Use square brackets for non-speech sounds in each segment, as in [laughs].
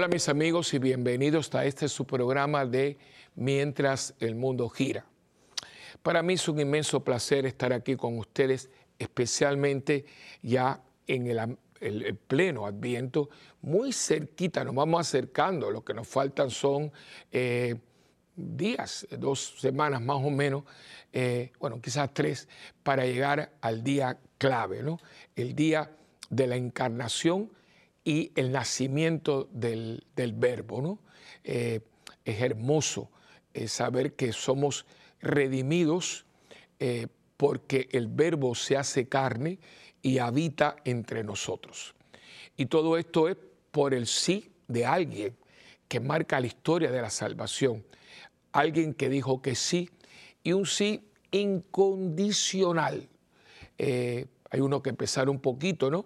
Hola mis amigos y bienvenidos a este su programa de Mientras el mundo gira. Para mí es un inmenso placer estar aquí con ustedes, especialmente ya en el, pleno adviento, muy cerquita, nos vamos acercando, lo que nos faltan son eh, días, dos semanas más o menos, eh, bueno, quizás tres, para llegar al día clave, ¿no? El día de la encarnación y el nacimiento del, verbo, ¿no? Eh, es hermoso eh, saber que somos redimidos porque el verbo se hace carne y habita entre nosotros. Y todo esto es por el sí de alguien que marca la historia de la salvación alguien que dijo que sí y un sí incondicional. Eh, hay uno que empezar un poquito, ¿no?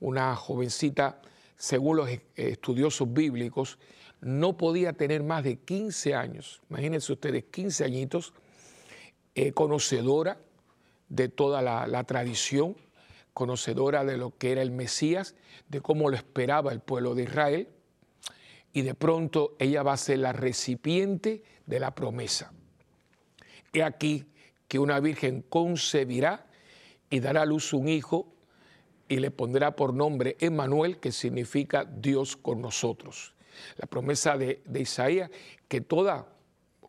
Una jovencita, según los estudiosos bíblicos, no podía tener más de 15 años. Imagínense ustedes, 15 añitos, eh, conocedora de toda la, la tradición, conocedora de lo que era el Mesías, de cómo lo esperaba el pueblo de Israel, y de pronto ella va a ser la recipiente de la promesa. He aquí que una virgen concebirá y dará a luz un hijo y le pondrá por nombre Emmanuel, que significa Dios con nosotros. La promesa de, Isaías que toda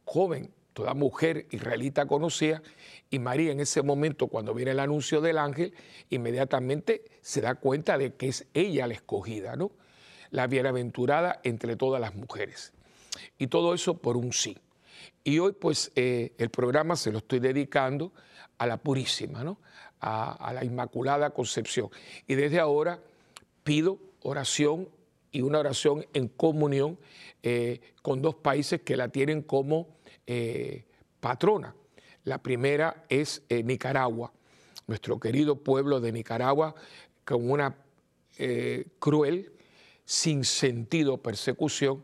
joven, toda mujer israelita conocía, y María en ese momento, cuando viene el anuncio del ángel, inmediatamente se da cuenta de que es ella la escogida, ¿no? La bienaventurada entre todas las mujeres. Y todo eso por un sí. Y hoy pues eh, el programa se lo estoy dedicando a la Purísima, ¿no? A, la Inmaculada Concepción. Y desde ahora pido oración y una oración en comunión eh, con dos países que la tienen como eh, patrona. La primera es Nicaragua, nuestro querido pueblo de Nicaragua, con una cruel, sin sentido persecución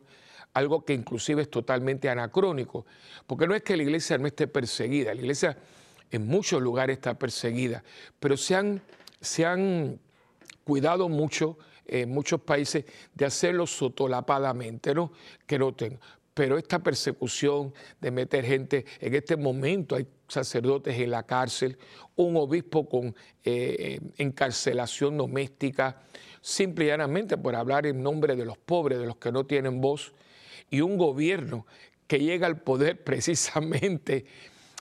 algo que inclusive es totalmente anacrónico, porque no es que la iglesia no esté perseguida, la iglesia en muchos lugares está perseguida, pero se han, se han cuidado mucho en muchos países de hacerlo sotolapadamente, ¿no? Que noten. Pero esta persecución de meter gente, en este momento hay sacerdotes en la cárcel, un obispo con eh, encarcelación doméstica, simple y llanamente por hablar en nombre de los pobres, de los que no tienen voz y un gobierno que llega al poder [laughs] precisamente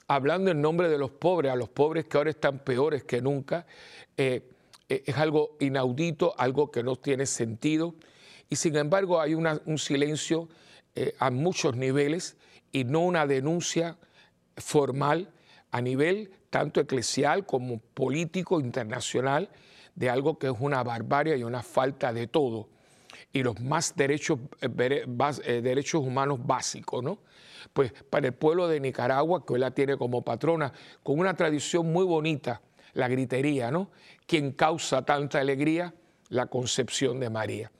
hablando en nombre de los pobres, a los pobres que ahora están peores que nunca, eh, eh, es algo inaudito, algo que no tiene sentido. Y sin embargo hay un silencio eh, a muchos niveles y no una denuncia formal a nivel tanto eclesial como político internacional de algo que es una barbarie y una falta de todo y los más derechos, eh, eh, derechos humanos básicos, ¿no? Pues para el pueblo de Nicaragua, que hoy la tiene como patrona, con una tradición muy bonita, la gritería, ¿no? Quien causa tanta alegría, la concepción de María.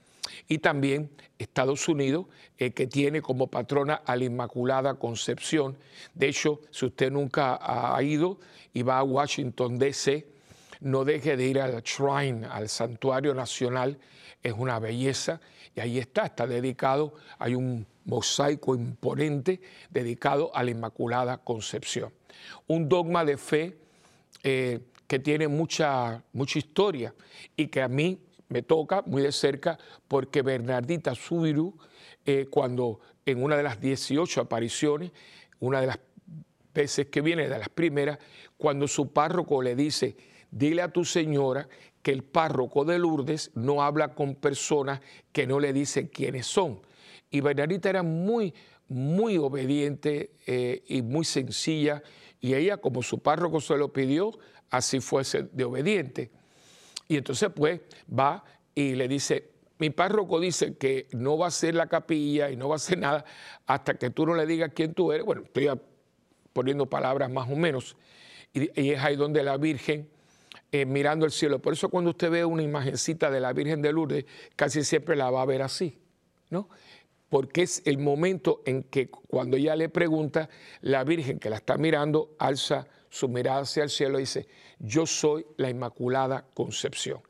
Y también Estados Unidos, eh, que tiene como patrona a la Inmaculada Concepción. De hecho, si usted nunca ha ido y va a Washington, D.C., no deje de ir al shrine, al santuario nacional. Es una belleza. Y ahí está, está dedicado, hay un mosaico imponente dedicado a la Inmaculada Concepción. Un dogma de fe eh, que tiene mucha, mucha historia y que a mí me toca muy de cerca porque Bernardita Subiru, eh, cuando en una de las 18 apariciones, una de las veces que viene, de las primeras, cuando su párroco le dice, dile a tu señora que el párroco de Lourdes no habla con personas que no le dicen quiénes son. Y Bernardita era muy, muy obediente eh, y muy sencilla, y ella, como su párroco se lo pidió, así fuese de obediente. Y entonces, pues, va y le dice, mi párroco dice que no va a ser la capilla y no va a hacer nada hasta que tú no le digas quién tú eres. Bueno, estoy poniendo palabras más o menos. Y es ahí donde la Virgen eh, mirando el cielo. Por eso cuando usted ve una imagencita de la Virgen de Lourdes, casi siempre la va a ver así, ¿no? Porque es el momento en que cuando ella le pregunta, la Virgen que la está mirando alza su mirada hacia el cielo y dice, yo soy la Inmaculada Concepción.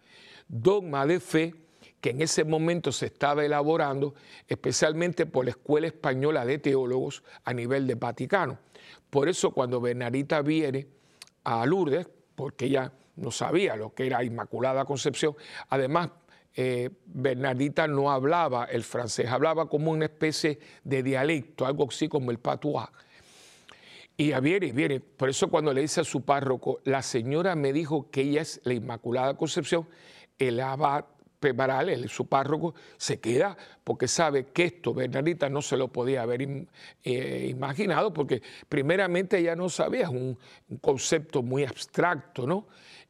Dogma de fe que en ese momento se estaba elaborando, especialmente por la Escuela Española de Teólogos a nivel de Vaticano. Por eso cuando Bernardita viene a Lourdes, porque ella no sabía lo que era Inmaculada Concepción, además eh, Bernardita no hablaba el francés, hablaba como una especie de dialecto, algo así como el patois. Y viene, viene. Por eso cuando le dice a su párroco, la señora me dijo que ella es la Inmaculada Concepción, el abad Pebaral, su párroco, se queda porque sabe que esto Bernardita no se lo podía haber eh, imaginado, porque primeramente ella no sabía, es un, concepto muy abstracto, ¿no?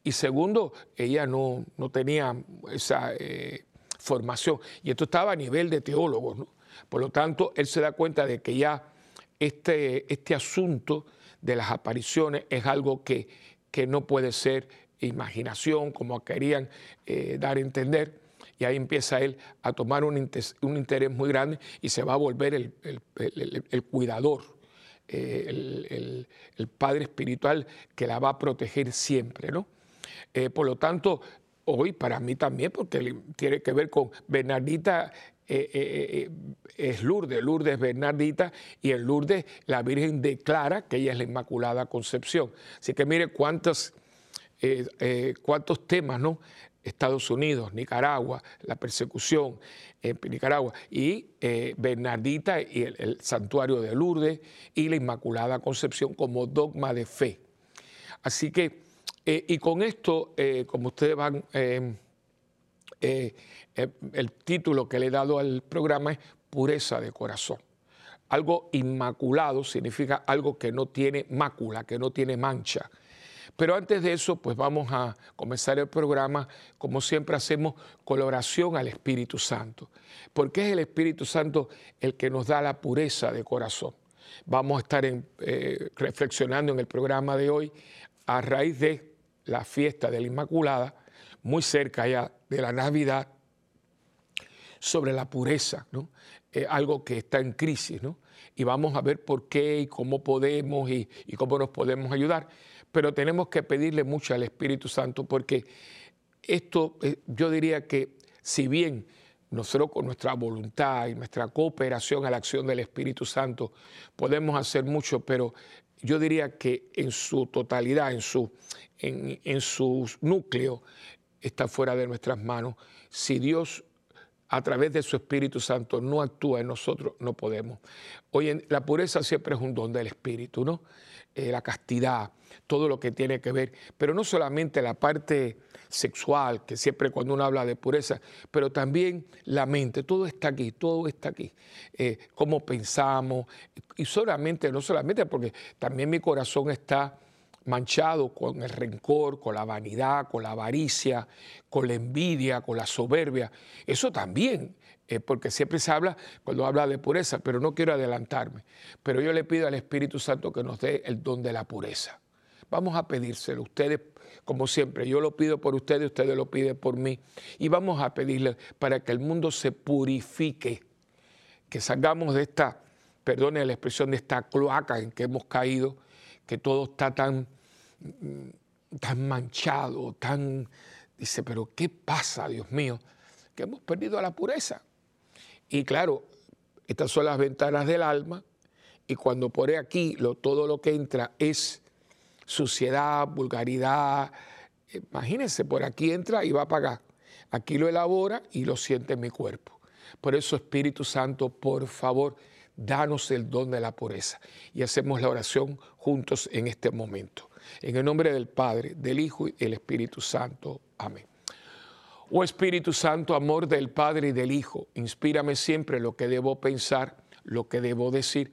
Y segundo, ella no, no tenía esa eh, formación. Y esto estaba a nivel de teólogo, ¿no? Por lo tanto, él se da cuenta de que ya este, este asunto de las apariciones es algo que, que no puede ser imaginación, como querían eh, dar a entender. Y ahí empieza él a tomar un, interés, muy grande y se va a volver el, cuidador, eh, el, padre espiritual que la va a proteger siempre. ¿no? Eh, por lo tanto, hoy para mí también, porque tiene que ver con Bernardita es Lourdes, Lourdes es Bernardita y en Lourdes la Virgen declara que ella es la Inmaculada Concepción. Así que mire cuántos eh, eh, cuántos temas, ¿no? Estados Unidos, Nicaragua, la persecución en Nicaragua, y eh, Bernardita y el, santuario de Lourdes y la Inmaculada Concepción como dogma de fe. Así que, y con esto, como ustedes van, el título que le he dado al programa es Pureza de Corazón. Algo inmaculado significa algo que no tiene mácula, que no tiene mancha pero antes de eso, pues vamos a comenzar el programa, como siempre hacemos, con la oración al Espíritu Santo, porque es el Espíritu Santo el que nos da la pureza de corazón. Vamos a estar eh, reflexionando en el programa de hoy a raíz de la fiesta de la Inmaculada, muy cerca ya de la Navidad, sobre la pureza, ¿no? algo que está en crisis, ¿no? Y vamos a ver por qué y cómo podemos y cómo nos podemos ayudar pero tenemos que pedirle mucho al Espíritu Santo porque esto, eh, yo diría que si bien nosotros con nuestra voluntad y nuestra cooperación a la acción del Espíritu Santo podemos hacer mucho, pero yo diría que en su totalidad, en su, en, en núcleo, está fuera de nuestras manos. Si Dios a través de su Espíritu Santo no actúa en nosotros, no podemos. Hoy la pureza siempre es un don del Espíritu, ¿no? Eh, la castidad, todo lo que tiene que ver, pero no solamente la parte sexual, que siempre cuando uno habla de pureza, pero también la mente, todo está aquí, todo está aquí, eh, cómo pensamos, y solamente, no solamente porque también mi corazón está manchado con el rencor, con la vanidad, con la avaricia, con la envidia, con la soberbia. Eso también, eh, porque siempre se habla cuando habla de pureza, pero no quiero adelantarme. Pero yo le pido al Espíritu Santo que nos dé el don de la pureza. Vamos a pedírselo. Ustedes, como siempre, yo lo pido por ustedes, ustedes lo piden por mí. Y vamos a pedirle para que el mundo se purifique, que salgamos de esta, perdone la expresión, de esta cloaca en que hemos caído, que todo está tan tan manchado, tan... Dice, pero ¿qué pasa, Dios mío? Que hemos perdido la pureza. Y claro, estas son las ventanas del alma, y cuando por aquí lo, todo lo que entra es suciedad, vulgaridad, imagínense, por aquí entra y va a pagar. Aquí lo elabora y lo siente en mi cuerpo. Por eso, Espíritu Santo, por favor, danos el don de la pureza. Y hacemos la oración juntos en este momento. En el nombre del Padre, del Hijo y del Espíritu Santo. Amén. Oh Espíritu Santo, amor del Padre y del Hijo, inspírame siempre lo que debo pensar, lo que debo decir,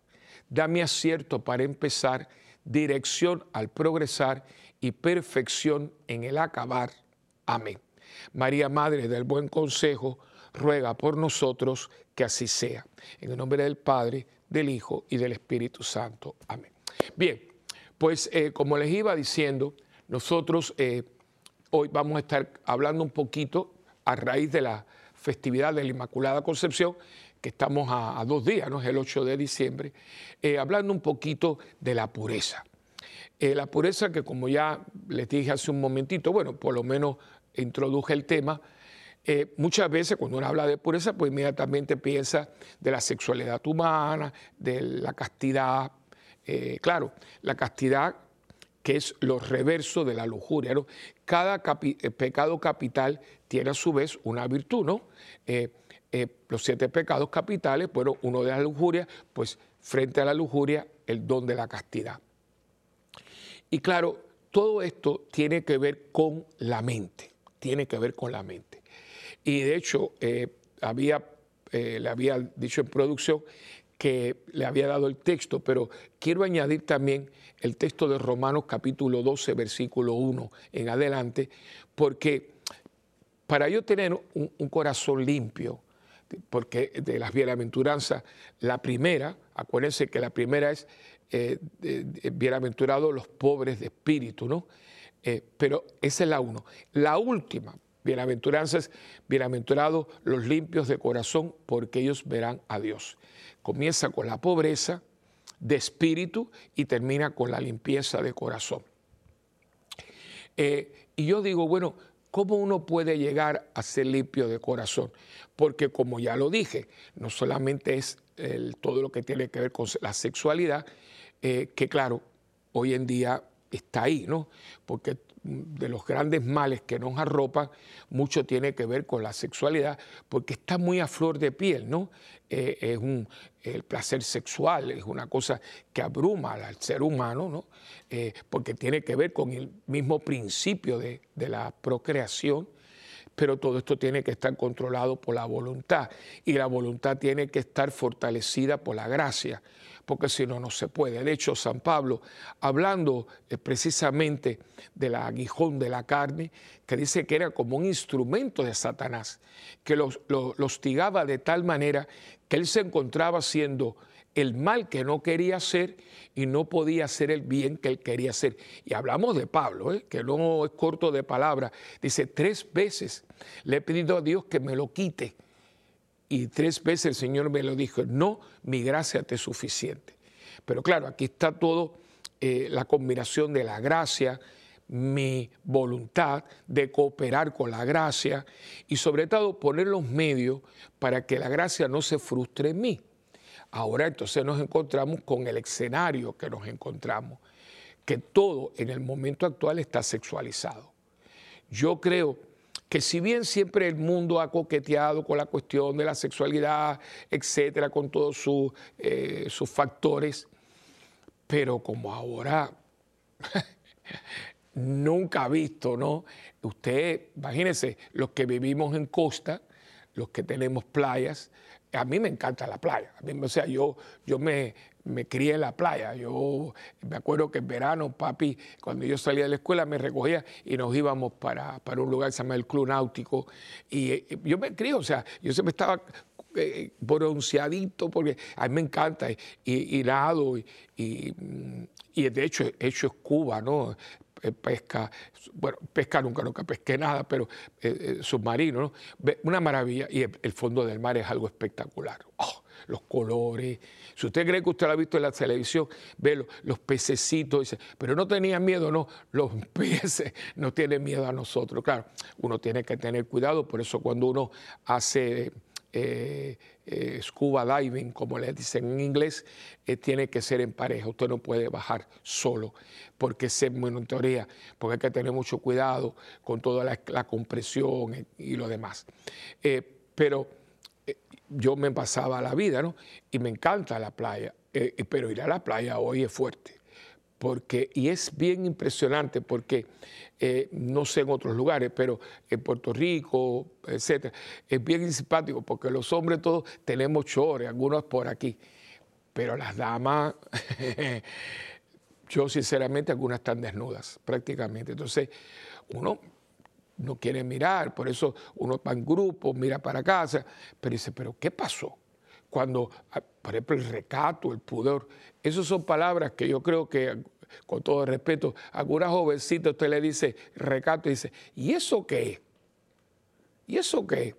Dame acierto para empezar, dirección al progresar y perfección en el acabar. Amén. María, Madre del Buen Consejo, ruega por nosotros que así sea. En el nombre del Padre, del Hijo y del Espíritu Santo. Amén. Bien, pues eh, como les iba diciendo, nosotros eh, hoy vamos a estar hablando un poquito a raíz de la festividad de la Inmaculada Concepción, que estamos a, dos días, ¿no? es el 8 de diciembre, eh, hablando un poquito de la pureza. la pureza que como ya les dije hace un momentito, bueno, por lo menos introduje el tema, eh, muchas veces cuando uno habla de pureza, pues inmediatamente piensa de la sexualidad humana, de la castidad. Eh, claro, la castidad que es lo reverso de la lujuria. Cada eh, pecado capital tiene a su vez una virtud, ¿no? Los siete pecados capitales, bueno, uno de la lujuria, pues frente a la lujuria, el don de la castidad. Y claro, todo esto tiene que ver con la mente, tiene que ver con la mente. Y de hecho, eh, había, eh, le había dicho en producción que le había dado el texto, pero quiero añadir también el texto de Romanos capítulo 12, versículo 1 en adelante, porque para yo tener un, corazón limpio, porque de las bienaventuranzas, la primera, acuérdense que la primera es eh, bienaventurados los pobres de espíritu, ¿no? pero esa es la uno. La última, Bienaventuranzas, bienaventurados los limpios de corazón, porque ellos verán a Dios. Comienza con la pobreza de espíritu y termina con la limpieza de corazón. Eh, y yo digo, bueno, ¿cómo uno puede llegar a ser limpio de corazón? Porque como ya lo dije, no solamente es todo lo que tiene que ver con la sexualidad, eh, que claro, hoy en día está ahí, ¿no? Porque de los grandes males que nos arropan, mucho tiene que ver con la sexualidad, porque está muy a flor de piel, ¿no? Eh, es un, el placer sexual es una cosa que abruma al ser humano, ¿no? Eh, porque tiene que ver con el mismo principio de, de la procreación, pero todo esto tiene que estar controlado por la voluntad y la voluntad tiene que estar fortalecida por la gracia porque si no, no se puede. De hecho, San Pablo, hablando eh, precisamente del aguijón de la carne, que dice que era como un instrumento de Satanás, que lo, hostigaba de tal manera que él se encontraba haciendo el mal que no quería hacer y no podía hacer el bien que él quería hacer. Y hablamos de Pablo, ¿eh? que no es corto de palabra. Dice, tres veces le he pedido a Dios que me lo quite y tres veces el Señor me lo dijo, no, mi gracia te es suficiente. Pero claro, aquí está todo eh, la combinación de la gracia, mi voluntad de cooperar con la gracia y sobre todo poner los medios para que la gracia no se frustre en mí. Ahora entonces nos encontramos con el escenario que nos encontramos, que todo en el momento actual está sexualizado. Yo creo que si bien siempre el mundo ha coqueteado con la cuestión de la sexualidad, etcétera, con todos eh, sus, factores, pero como ahora [laughs] nunca ha visto, ¿no? Usted, imagínese, los que vivimos en costa, los que tenemos playas, a mí me encanta la playa. o sea, yo, yo me, me crié en la playa. Yo me acuerdo que en verano, papi, cuando yo salía de la escuela, me recogía y nos íbamos para, para un lugar que se llama el Club Náutico. Y, eh, yo me crié, o sea, yo siempre estaba eh, bronceadito porque a mí me encanta y, y, nado y, y, de hecho he hecho escuba, ¿no? Eh, pesca, bueno, pesca nunca, nunca pesqué nada, pero submarino, ¿no? Una maravilla y el, fondo del mar es algo espectacular. Oh, los colores. Si usted cree que usted lo ha visto en la televisión, ve los, pececitos, dice, pero no tenía miedo, no, los [laughs] peces no tienen miedo a nosotros. Claro, uno tiene que tener cuidado, por eso cuando uno hace eh, eh, scuba diving, como le dicen en inglés, eh, tiene que ser en pareja. Usted no puede bajar solo, porque es teoría, porque hay que tener mucho cuidado con toda la, compresión y lo demás. pero yo me pasaba la vida, ¿no? Y me encanta la playa, eh, eh, pero ir a la playa hoy es fuerte. Porque, y es bien impresionante porque, eh, no sé en otros lugares, pero en Puerto Rico, etcétera, es bien simpático porque los hombres todos tenemos chores, algunos por aquí, pero las damas, [laughs] yo sinceramente algunas están desnudas prácticamente. Entonces, uno no quiere mirar, por eso uno va en grupo, mira para casa, pero dice, pero ¿qué pasó? Cuando, ah, por ejemplo, el recato, el pudor, esas son palabras que yo creo que, con todo respeto, a alguna jovencita usted le dice recato y dice, ¿y eso qué? ¿Y eso qué?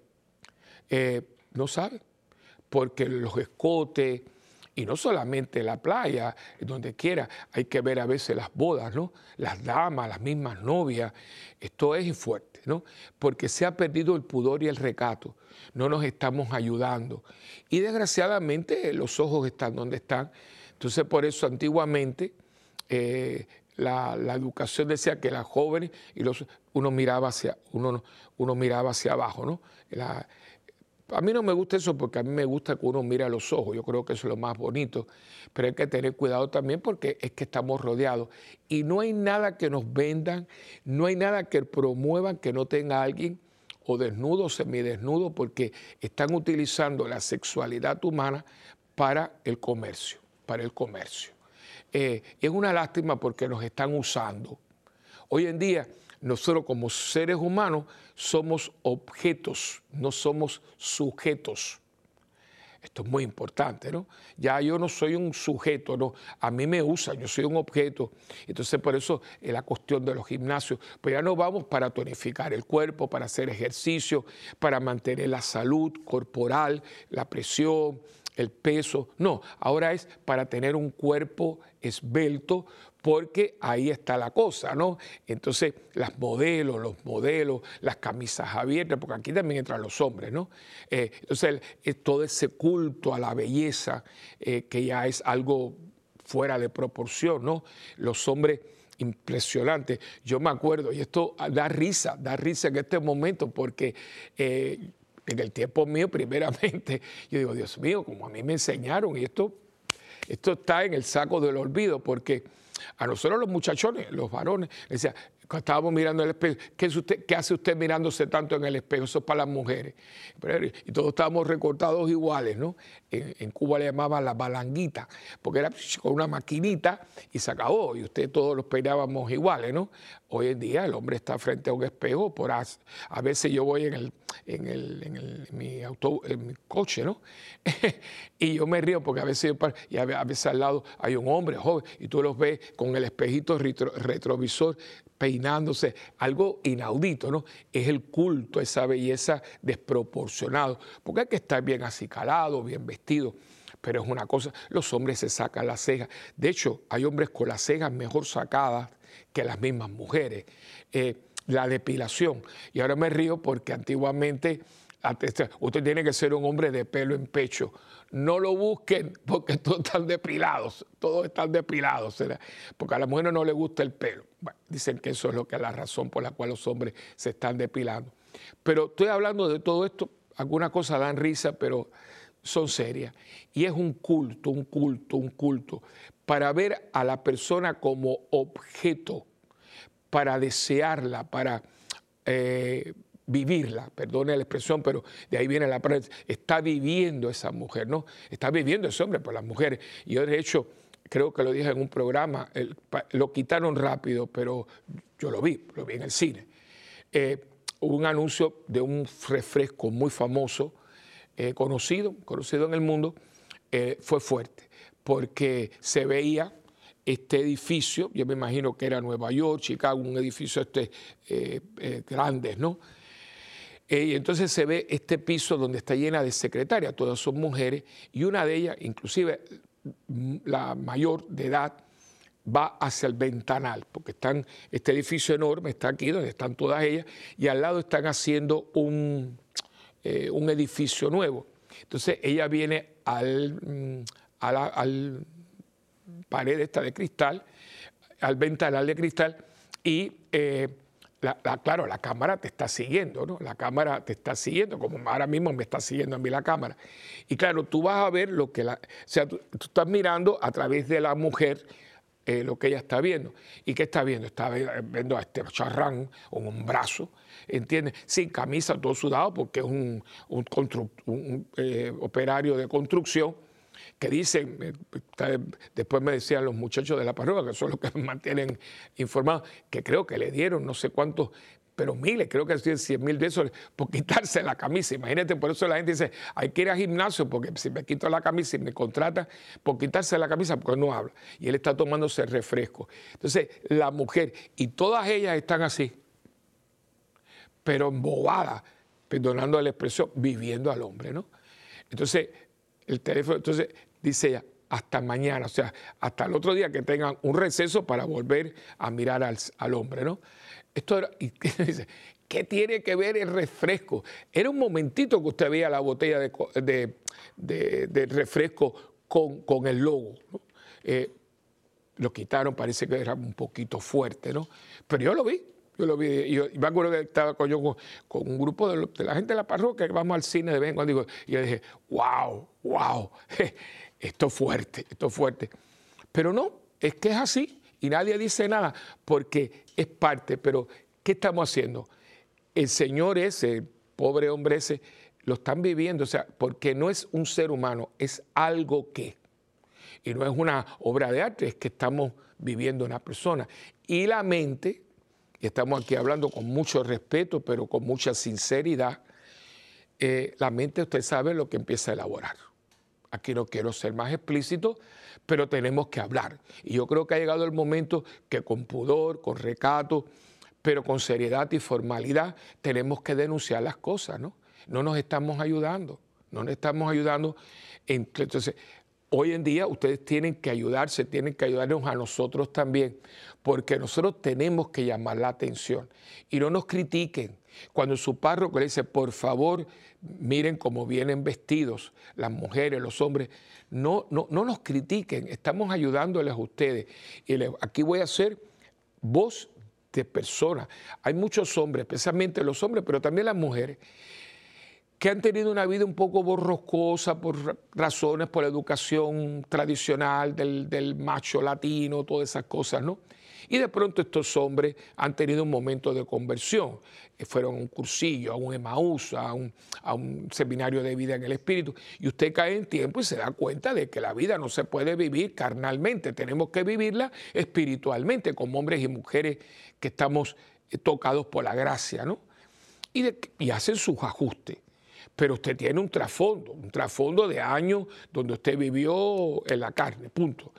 Eh, no sabe, porque los escotes, y no solamente la playa, donde quiera, hay que ver a veces las bodas, ¿no? Las damas, las mismas novias, esto es fuerte, ¿no? Porque se ha perdido el pudor y el recato, no nos estamos ayudando. Y desgraciadamente los ojos están donde están. Entonces por eso antiguamente eh, la, educación decía que las jóvenes y los, uno miraba hacia, uno, uno miraba hacia abajo, ¿no? a mí no me gusta eso porque a mí me gusta que uno mire a los ojos, yo creo que eso es lo más bonito, pero hay que tener cuidado también porque es que estamos rodeados y no hay nada que nos vendan, no hay nada que promuevan que no tenga alguien o desnudo o semidesnudo porque están utilizando la sexualidad humana para el comercio, para el comercio. Eh, es una lástima porque nos están usando. Hoy en día nosotros como seres humanos somos objetos, no somos sujetos. Esto es muy importante, ¿no? Ya yo no soy un sujeto, no. A mí me usan, yo soy un objeto. Entonces, por eso es la cuestión de los gimnasios. Pues ya no vamos para tonificar el cuerpo, para hacer ejercicio, para mantener la salud corporal, la presión, el peso. No, ahora es para tener un cuerpo esbelto, porque ahí está la cosa, ¿no? Entonces, las modelos, los modelos, las camisas abiertas, porque aquí también entran los hombres, ¿no? Eh, entonces, todo ese culto a la belleza, eh, que ya es algo fuera de proporción, ¿no? Los hombres impresionantes. Yo me acuerdo, y esto da risa, da risa en este momento, porque eh, en el tiempo mío, primeramente, yo digo, Dios mío, como a mí me enseñaron, y esto, esto está en el saco del olvido, porque a nosotros los muchachones, los varones, decía, estábamos mirando el espejo, ¿qué, usted, ¿qué, hace usted mirándose tanto en el espejo? Eso es para las mujeres. Y todos estábamos recortados iguales, ¿no? En, Cuba le llamaban la balanguita, porque era con una maquinita y se acabó, y usted todos los peinábamos iguales, ¿no? Hoy en día el hombre está frente a un espejo, por a, veces yo voy en, el, en, el, en, el, mi, auto, en mi coche, ¿no? [laughs] y yo me río porque a a veces al lado hay un hombre joven y tú los ves con el espejito retrovisor peinándose, algo inaudito, ¿no? Es el culto, esa belleza desproporcionado, porque hay que estar bien acicalado, bien vestido, pero es una cosa, los hombres se sacan las cejas, de hecho, hay hombres con las cejas mejor sacadas que las mismas mujeres. Eh, la depilación, y ahora me río porque antiguamente usted tiene que ser un hombre de pelo en pecho. No lo busquen porque todos están depilados, todos están depilados, porque a las mujeres no les gusta el pelo. Dicen que eso es lo que la razón por la cual los hombres se están depilando. Pero estoy hablando de todo esto, algunas cosas dan risa, pero son serias. Y es un culto, un culto, un culto, para ver a la persona como objeto, para desearla, para... Eh, vivirla, perdone la expresión, pero de ahí viene la palabra, está viviendo esa mujer, ¿no? Está viviendo ese hombre por las mujeres. Y yo de hecho, creo que lo dije en un programa, lo quitaron rápido, pero yo lo vi, lo vi en el cine. Eh, un anuncio de un refresco muy famoso, eh, conocido, conocido en el mundo, eh, fue fuerte, porque se veía este edificio, yo me imagino que era Nueva York, Chicago, un edificio este, grandes, ¿no? Eh, y entonces se ve este piso donde está llena de secretarias, todas son mujeres, y una de ellas, inclusive la mayor de edad, va hacia el ventanal, porque están, este edificio enorme está aquí donde están todas ellas, y al lado están haciendo un, eh, un edificio nuevo. Entonces ella viene al, mm, al pared esta de cristal, al ventanal de cristal, y eh, claro, la cámara te está siguiendo, ¿no? La cámara te está siguiendo, como ahora mismo me está siguiendo a mí la cámara. Y claro, tú vas a ver lo que la... O sea, tú, estás mirando a través de la mujer eh, lo que ella está viendo. ¿Y qué está viendo? Está viendo a este charrán con un brazo, ¿entiendes? Sin camisa, todo sudado, porque es un, un, eh, operario de construcción que dicen, eh, después me decían los muchachos de la parroquia, que son los que me [laughs] mantienen informados, que creo que le dieron no sé cuántos pero miles, creo que son 100 mil pesos por quitarse la camisa. Imagínate, por eso la gente dice, hay que ir al gimnasio porque si me quito la camisa y me contrata por quitarse la camisa porque no habla. Y él está tomándose refresco. Entonces, la mujer, y todas ellas están así, pero embobadas, perdonando la expresión, viviendo al hombre, ¿no? Entonces, el teléfono, entonces dice ella, hasta mañana, o sea, hasta el otro día que tengan un receso para volver a mirar al, hombre, ¿no? Esto era, y [laughs] dice, ¿qué tiene que ver el refresco? Era un momentito que usted veía la botella de, refresco con, el logo. Eh, lo quitaron, parece que era un poquito fuerte, ¿no? Pero yo lo vi, yo lo vi, yo, me acuerdo que estaba con, con, un grupo de, la gente de la parroquia que vamos al cine de vez en cuando, y yo dije, wow, wow, [laughs] esto es fuerte, esto es fuerte. Pero no, es que es así y nadie dice nada porque es parte, pero ¿qué estamos haciendo? El Señor ese, el pobre hombre ese, lo están viviendo, o sea, porque no es un ser humano, es algo que. Y no es una obra de arte, es que estamos viviendo una persona. Y la mente, y estamos aquí hablando con mucho respeto, pero con mucha sinceridad, eh, la mente usted sabe lo que empieza a elaborar. Aquí no quiero ser más explícito, pero tenemos que hablar. Y yo creo que ha llegado el momento que con pudor, con recato, pero con seriedad y formalidad tenemos que denunciar las cosas, ¿no? No nos estamos ayudando, no nos estamos ayudando. Entonces, hoy en día ustedes tienen que ayudarse, tienen que ayudarnos a nosotros también, porque nosotros tenemos que llamar la atención y no nos critiquen. Cuando su párroco le dice, por favor, miren cómo vienen vestidos las mujeres, los hombres, no, no, no nos critiquen, estamos ayudándoles a ustedes. Y aquí voy a ser voz de personas. Hay muchos hombres, especialmente los hombres, pero también las mujeres, que han tenido una vida un poco borroscosa por razones, por la educación tradicional del macho latino, todas esas cosas, ¿no? Y de pronto estos hombres han tenido un momento de conversión. Eh, fueron a un cursillo, a un Emaús, a un, seminario de vida en el Espíritu. Y usted cae en tiempo y se da cuenta de que la vida no se puede vivir carnalmente, tenemos que vivirla espiritualmente, como hombres y mujeres que estamos eh, tocados por la gracia, ¿no? Y, y hacen sus ajustes pero usted tiene un trasfondo, un trasfondo de años donde usted vivió en la carne, punto.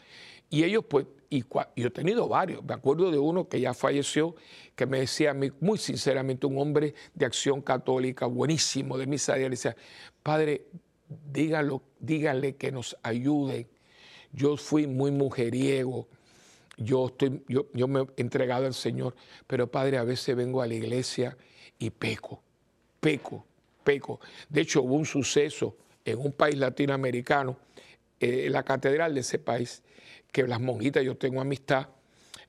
Y ellos pues y yo he tenido varios. Me acuerdo de uno que ya falleció, que me decía muy sinceramente, un hombre de acción católica, buenísimo, de misa diaria, decía, Padre, dígalo, dígale que nos ayude. Yo fui muy mujeriego, yo, estoy, yo, yo me he entregado al Señor, pero Padre, a veces vengo a la iglesia y peco, peco, peco. De hecho, hubo un suceso en un país latinoamericano, en la catedral de ese país, que las monjitas, yo tengo amistad,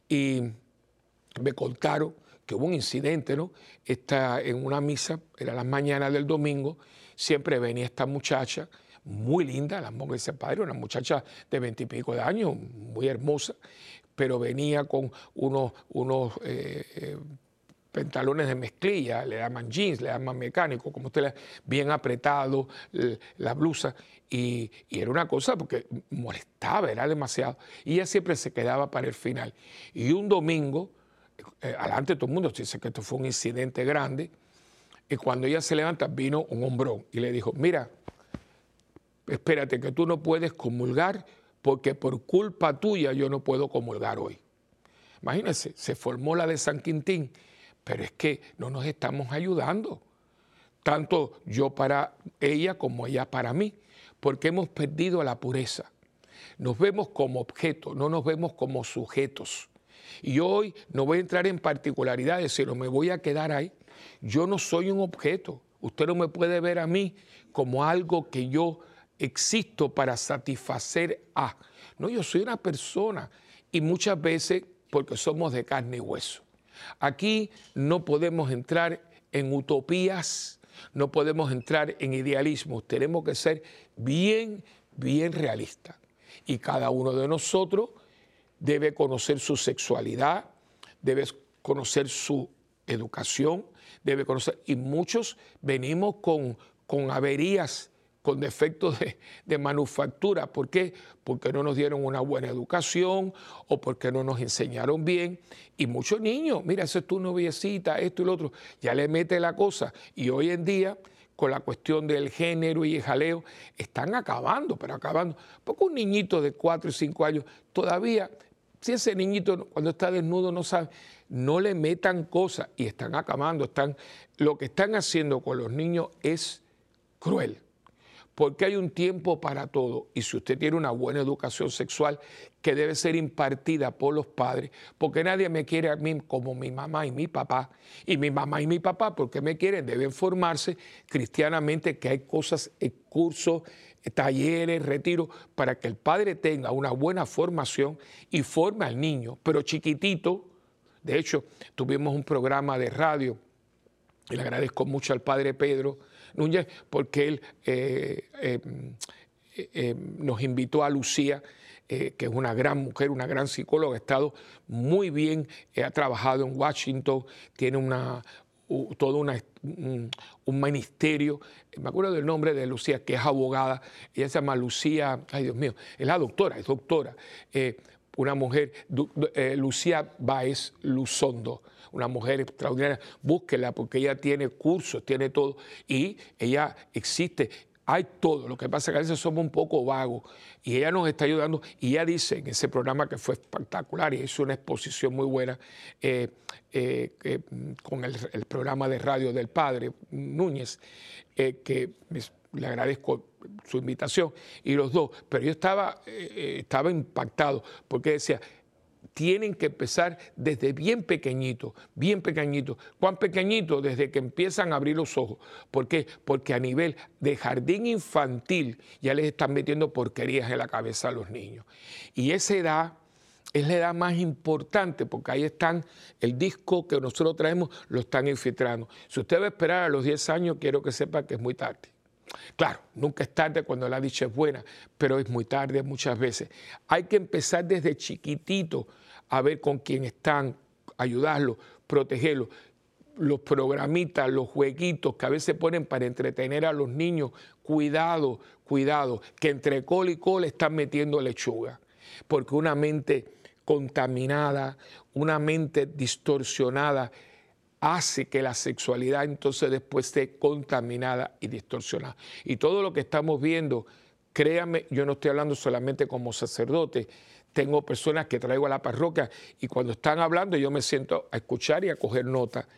y me contaron que hubo un incidente, ¿no? Está en una misa, era las mañanas del domingo, siempre venía esta muchacha, muy linda, la monja ese padre, una muchacha de veintipico de años, muy hermosa, pero venía con unos, unos eh, eh, pantalones de mezclilla, le llaman jeans, le llaman mecánico, como usted le bien apretado, la blusa, y, era una cosa porque molestaba, era demasiado, y ella siempre se quedaba para el final. Y un domingo, eh, adelante todo el mundo dice que esto fue un incidente grande, y cuando ella se levanta vino un hombrón y le dijo, mira, espérate que tú no puedes comulgar porque por culpa tuya yo no puedo comulgar hoy. Imagínense, se formó la de San Quintín pero es que no nos estamos ayudando, tanto yo para ella como ella para mí, porque hemos perdido la pureza. Nos vemos como objetos, no nos vemos como sujetos. Y hoy no voy a entrar en particularidades, sino me voy a quedar ahí. Yo no soy un objeto. Usted no me puede ver a mí como algo que yo existo para satisfacer a. No, yo soy una persona y muchas veces porque somos de carne y hueso. Aquí no podemos entrar en utopías, no podemos entrar en idealismos, tenemos que ser bien, bien realistas. Y cada uno de nosotros debe conocer su sexualidad, debe conocer su educación, debe conocer, y muchos venimos con, con averías con defectos de, manufactura. ¿Por qué? Porque no nos dieron una buena educación o porque no nos enseñaron bien. Y muchos niños, mira, esa es tu noviecita, esto y lo otro, ya le mete la cosa. Y hoy en día con la cuestión del género y el jaleo, están acabando, pero acabando. Porque un niñito de 4 y 5 años todavía, si ese niñito cuando está desnudo no sabe, no le metan cosas y están acabando, están, lo que están haciendo con los niños es cruel porque hay un tiempo para todo. Y si usted tiene una buena educación sexual que debe ser impartida por los padres, porque nadie me quiere a mí como mi mamá y mi papá, y mi mamá y mi papá, porque me quieren, deben formarse cristianamente, que hay cosas, eh, cursos, eh, talleres, retiros, para que el padre tenga una buena formación y forme al niño, pero chiquitito. De hecho, tuvimos un programa de radio, y le agradezco mucho al padre Pedro, Núñez, porque él eh, eh, eh, nos invitó a Lucía, que es una gran mujer, una gran psicóloga, ha estado muy bien, ha trabajado en Washington, tiene una, todo una, un, ministerio, me acuerdo del nombre de Lucía, que es abogada, ella se llama Lucía, ay Dios mío, es la doctora, es doctora, una mujer, Lucía Baez Luzondo una mujer extraordinaria, búsquela porque ella tiene cursos, tiene todo y ella existe. Hay todo, lo que pasa es que a veces somos un poco vagos y ella nos está ayudando y ella dice en ese programa que fue espectacular y hizo una exposición muy buena eh, eh, con el, programa de radio del padre Núñez, eh, que le agradezco su invitación y los dos, pero yo estaba, estaba impactado porque decía, tienen que empezar desde bien pequeñito, bien pequeñito. ¿Cuán pequeñito? Desde que empiezan a abrir los ojos. ¿Por qué? Porque a nivel de jardín infantil ya les están metiendo porquerías en la cabeza a los niños. Y esa edad es la edad más importante porque ahí están, el disco que nosotros traemos lo están infiltrando. Si usted va a esperar a los 10 años, quiero que sepa que es muy tarde. Claro, nunca es tarde cuando la dicha es buena, pero es muy tarde muchas veces. Hay que empezar desde chiquitito a ver con quién están, ayudarlos, protegerlos. Los programitas, los jueguitos que a veces ponen para entretener a los niños, cuidado, cuidado, que entre col y col están metiendo lechuga. Porque una mente contaminada, una mente distorsionada, hace que la sexualidad entonces después esté contaminada y distorsionada. Y todo lo que estamos viendo, créame, yo no estoy hablando solamente como sacerdote, tengo personas que traigo a la parroquia y cuando están hablando yo me siento a escuchar y a coger nota.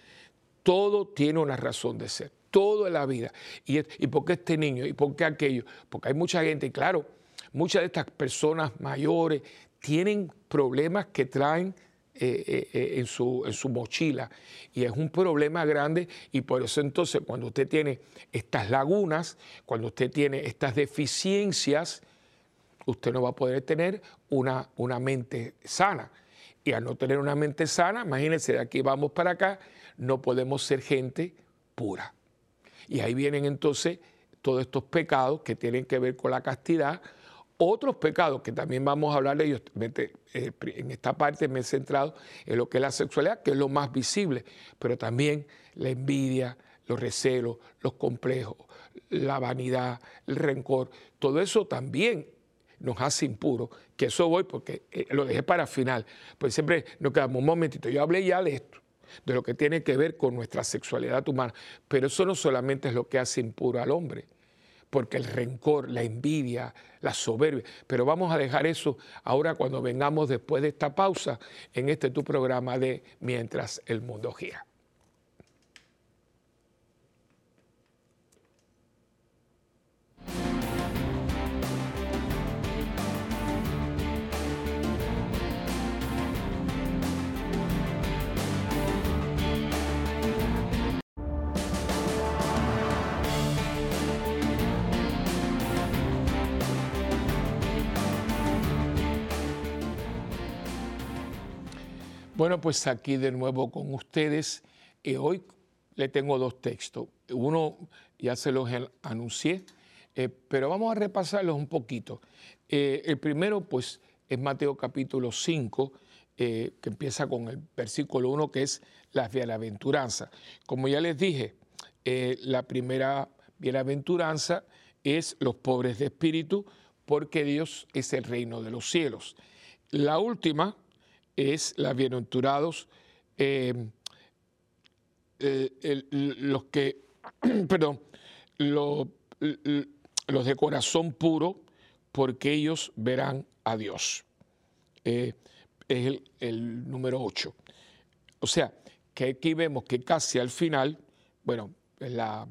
Todo tiene una razón de ser, todo en la vida. ¿Y, ¿Y por qué este niño? ¿Y por qué aquello? Porque hay mucha gente, y claro, muchas de estas personas mayores tienen problemas que traen eh, eh, eh, en, su, en su mochila. Y es un problema grande y por eso entonces cuando usted tiene estas lagunas, cuando usted tiene estas deficiencias, usted no va a poder tener una, una mente sana. Y al no tener una mente sana, imagínense, de aquí vamos para acá, no podemos ser gente pura. Y ahí vienen entonces todos estos pecados que tienen que ver con la castidad, otros pecados que también vamos a hablar de ellos, eh, en esta parte me he centrado en lo que es la sexualidad, que es lo más visible, pero también la envidia, los recelos, los complejos, la vanidad, el rencor, todo eso también nos hace impuros, que eso voy porque eh, lo dejé para final, pues siempre nos quedamos un momentito, yo hablé ya de esto, de lo que tiene que ver con nuestra sexualidad humana, pero eso no solamente es lo que hace impuro al hombre, porque el rencor, la envidia, la soberbia. Pero vamos a dejar eso ahora cuando vengamos después de esta pausa en este tu programa de Mientras el mundo gira. Bueno, pues aquí de nuevo con ustedes. Y hoy le tengo dos textos. Uno ya se los anuncié, eh, pero vamos a repasarlos un poquito. Eh, el primero, pues, es Mateo capítulo 5, eh, que empieza con el versículo 1, que es la bienaventuranza. Como ya les dije, la primera bienaventuranza es los pobres de espíritu, porque Dios es el reino de los cielos. La última es la bienaventurados eh, eh, los que, [clears throat] perdón, los de corazón puro, porque ellos verán a Dios. Eh, es el, número 8. O sea, que aquí vemos que casi al final, bueno, la,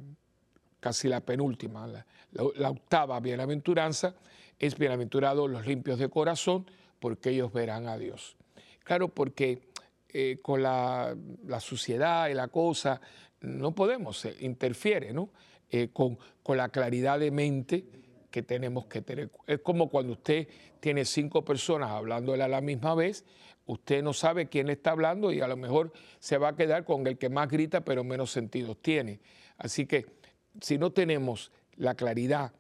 casi la penúltima, la, octava bienaventuranza, es bienaventurados los limpios de corazón, porque ellos verán a Dios. Claro, porque eh, con la, suciedad y la cosa no podemos, eh, interfiere, ¿no? Eh, con la claridad de mente que tenemos que tener. Es como cuando usted tiene cinco personas hablándole a la misma vez, usted no sabe quién está hablando y a lo mejor se va a quedar con el que más grita pero menos sentidos tiene. Así que si no tenemos la claridad,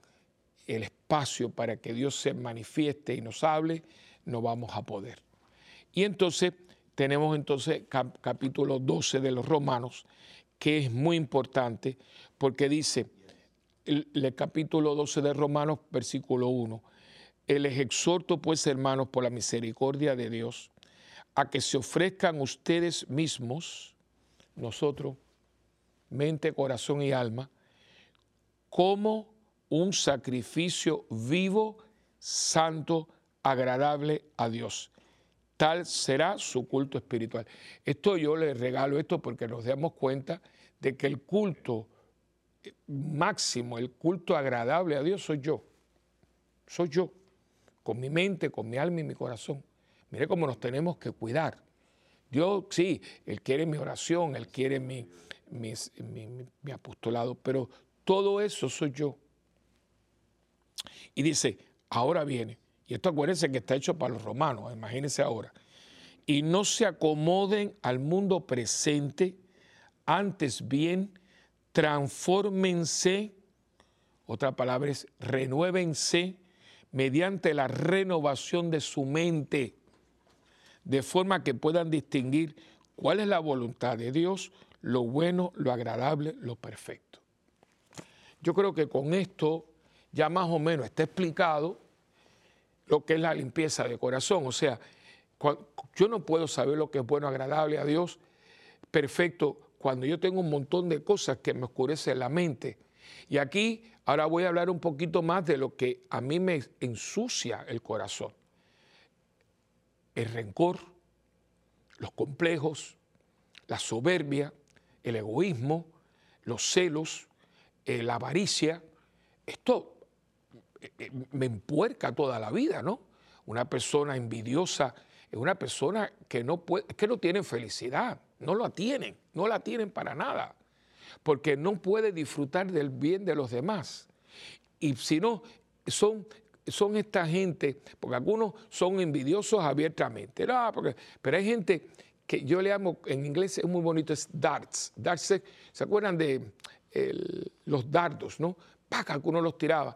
el espacio para que Dios se manifieste y nos hable, no vamos a poder. Y entonces tenemos entonces capítulo 12 de los Romanos, que es muy importante porque dice, el, el capítulo 12 de Romanos, versículo 1, les exhorto pues hermanos por la misericordia de Dios a que se ofrezcan ustedes mismos, nosotros, mente, corazón y alma, como un sacrificio vivo, santo, agradable a Dios. Tal será su culto espiritual. Esto yo le regalo esto porque nos damos cuenta de que el culto máximo, el culto agradable a Dios soy yo. Soy yo, con mi mente, con mi alma y mi corazón. Mire cómo nos tenemos que cuidar. Dios, sí, Él quiere mi oración, Él quiere mi, mi, apostolado, pero todo eso soy yo. Y dice, ahora viene, y esto acuérdense que está hecho para los romanos, imagínense ahora, y no se acomoden al mundo presente, antes bien, transfórmense, otra palabra es renuévense mediante la renovación de su mente de forma que puedan distinguir cuál es la voluntad de Dios, lo bueno, lo agradable, lo perfecto. Yo creo que con esto ya más o menos está explicado lo que es la limpieza de corazón. O sea, yo no puedo saber lo que es bueno, agradable a Dios, perfecto, cuando yo tengo un montón de cosas que me oscurecen la mente. Y aquí ahora voy a hablar un poquito más de lo que a mí me ensucia el corazón el rencor, los complejos, la soberbia, el egoísmo, los celos, eh, la avaricia. Esto me empuerca toda la vida, ¿no? Una persona envidiosa es una persona que no puede, que no tiene felicidad, no la tienen, no la tienen para nada, porque no puede disfrutar del bien de los demás. Y si no, son son esta gente, porque algunos son envidiosos abiertamente, no, porque, pero hay gente que yo le amo, en inglés es muy bonito, es darts. darts ¿Se acuerdan de los dardos, no? ¡Pac! Algunos los tiraba,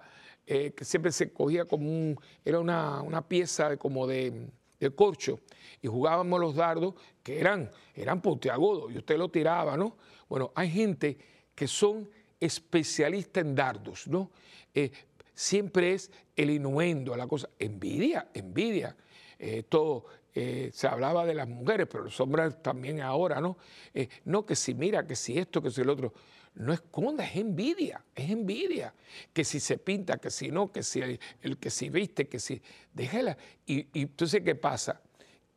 eh, que siempre se cogía como un, era una, pieza como de, corcho, y jugábamos los dardos que eran, eran puntiagudos, y usted lo tiraba, ¿no? Bueno, hay gente que son especialistas en dardos, ¿no? Eh, siempre es el inuendo, la cosa. Envidia, envidia. Eh, todo, eh, se hablaba de las mujeres, pero los hombres también ahora, ¿no? No, que si mira, que si esto, que si el otro. No esconda, es envidia, es envidia. Que si se pinta, que si no, que si el, que si viste, que si. Déjela. Y, entonces, ¿qué pasa?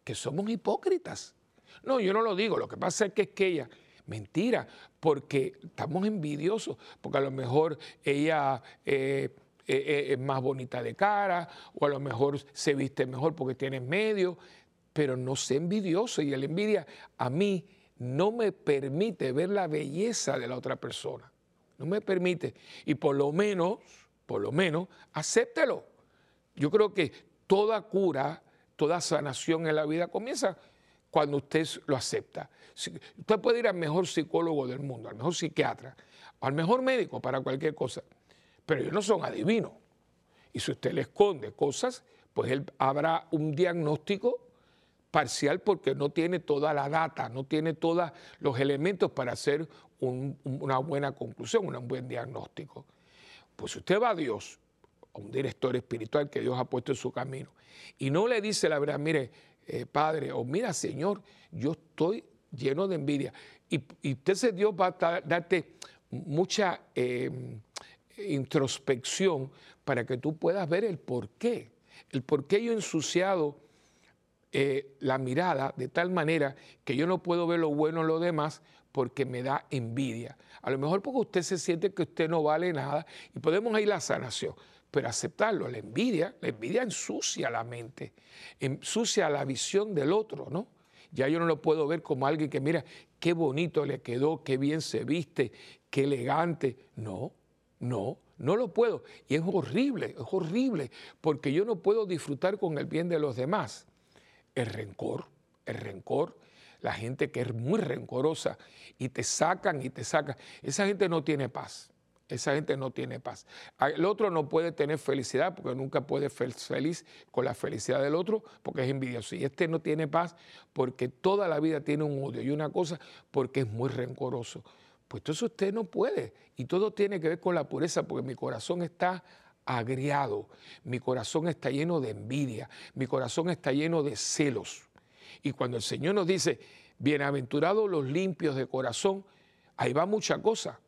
Que somos hipócritas. No, yo no lo digo, lo que pasa es que es que ella. Mentira, porque estamos envidiosos, porque a lo mejor ella eh, eh, es más bonita de cara, o a lo mejor se viste mejor porque tiene medio, pero no sé envidioso. Y la envidia a mí no me permite ver la belleza de la otra persona. No me permite. Y por lo menos, por lo menos, acéptelo. Yo creo que toda cura, toda sanación en la vida comienza cuando usted lo acepta. Usted puede ir al mejor psicólogo del mundo, al mejor psiquiatra, al mejor médico para cualquier cosa pero ellos no son adivinos. Y si usted le esconde cosas, pues él habrá un diagnóstico parcial porque no tiene toda la data, no tiene todos los elementos para hacer una buena conclusión, un buen diagnóstico. Pues usted va a Dios, a un director espiritual que Dios ha puesto en su camino, y no le dice la verdad, mire, eh, Padre, o mira, Señor, yo estoy lleno de envidia. Y, y ese Dios va a darte mucha em, introspección para que tú puedas ver el por qué. El por qué yo he ensuciado eh, la mirada de tal manera que yo no puedo ver lo bueno en lo demás porque me da envidia. A lo mejor porque usted se siente que usted no vale nada y podemos ir a la sanación, pero aceptarlo, la envidia, la envidia ensucia la mente, ensucia la visión del otro, ¿no? Ya yo no lo puedo ver como alguien que mira qué bonito le quedó, qué bien se viste, qué elegante. No, no, no lo puedo. Y es horrible, es horrible, porque yo no puedo disfrutar con el bien de los demás. El rencor, el rencor, la gente que es muy rencorosa y te sacan y te sacan, esa gente no tiene paz. Esa gente no tiene paz. El otro no puede tener felicidad porque nunca puede ser feliz con la felicidad del otro porque es envidioso. Y este no tiene paz porque toda la vida tiene un odio y una cosa porque es muy rencoroso. Pues entonces usted no puede. Y todo tiene que ver con la pureza porque mi corazón está agriado, mi corazón está lleno de envidia, mi corazón está lleno de celos. Y cuando el Señor nos dice, bienaventurados los limpios de corazón, ahí va mucha cosa.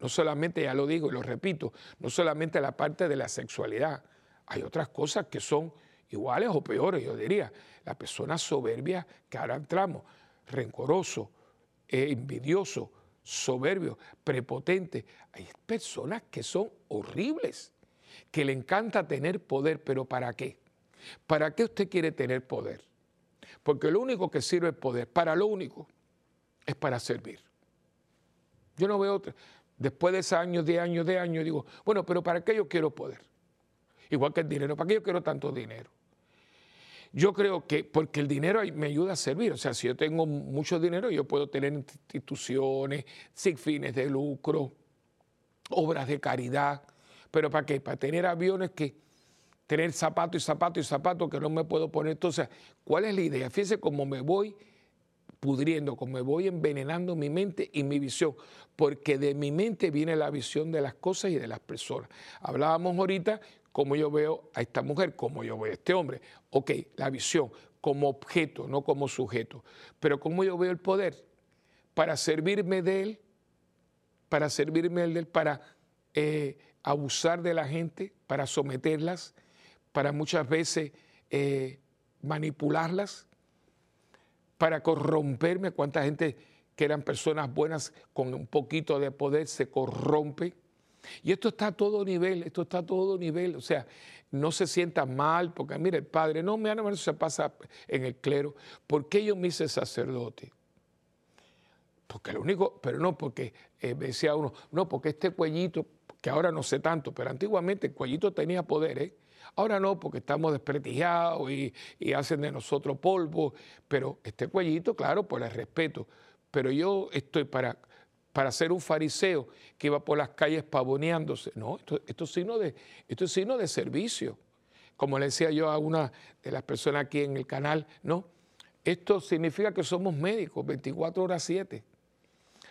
No solamente, ya lo digo y lo repito, no solamente la parte de la sexualidad, hay otras cosas que son iguales o peores, yo diría. La persona soberbia que ahora entramos, rencoroso, eh, envidioso, soberbio, prepotente. Hay personas que son horribles, que le encanta tener poder, pero ¿para qué? ¿Para qué usted quiere tener poder? Porque lo único que sirve el poder, para lo único, es para servir. Yo no veo otra después de esos años, de años, de años, digo, bueno, pero ¿para qué yo quiero poder? Igual que el dinero, ¿para qué yo quiero tanto dinero? Yo creo que porque el dinero me ayuda a servir, o sea, si yo tengo mucho dinero, yo puedo tener instituciones sin fines de lucro, obras de caridad, pero ¿para qué? Para tener aviones que tener zapatos y zapatos y zapatos que no me puedo poner. Entonces, ¿cuál es la idea? Fíjese cómo me voy pudriendo, como me voy envenenando mi mente y mi visión, porque de mi mente viene la visión de las cosas y de las personas. Hablábamos ahorita cómo yo veo a esta mujer, cómo yo veo a este hombre. Ok, la visión como objeto, no como sujeto, pero cómo yo veo el poder para servirme de él, para servirme de él, para eh, abusar de la gente, para someterlas, para muchas veces eh, manipularlas para corromperme. Cuánta gente que eran personas buenas con un poquito de poder se corrompe. Y esto está a todo nivel, esto está a todo nivel. O sea, no se sienta mal, porque mire, el padre, no, me eso se pasa en el clero. ¿Por qué yo me hice sacerdote? Porque lo único, pero no, porque eh, decía uno, no, porque este cuellito, que ahora no sé tanto, pero antiguamente el cuellito tenía poder, ¿eh? Ahora no, porque estamos desprestigiados y, hacen de nosotros polvo, pero este cuellito, claro, por el respeto. Pero yo estoy para, para ser un fariseo que iba por las calles pavoneándose. No, esto, esto, es signo de, esto es signo de servicio. Como le decía yo a una de las personas aquí en el canal, no, esto significa que somos médicos 24 horas 7.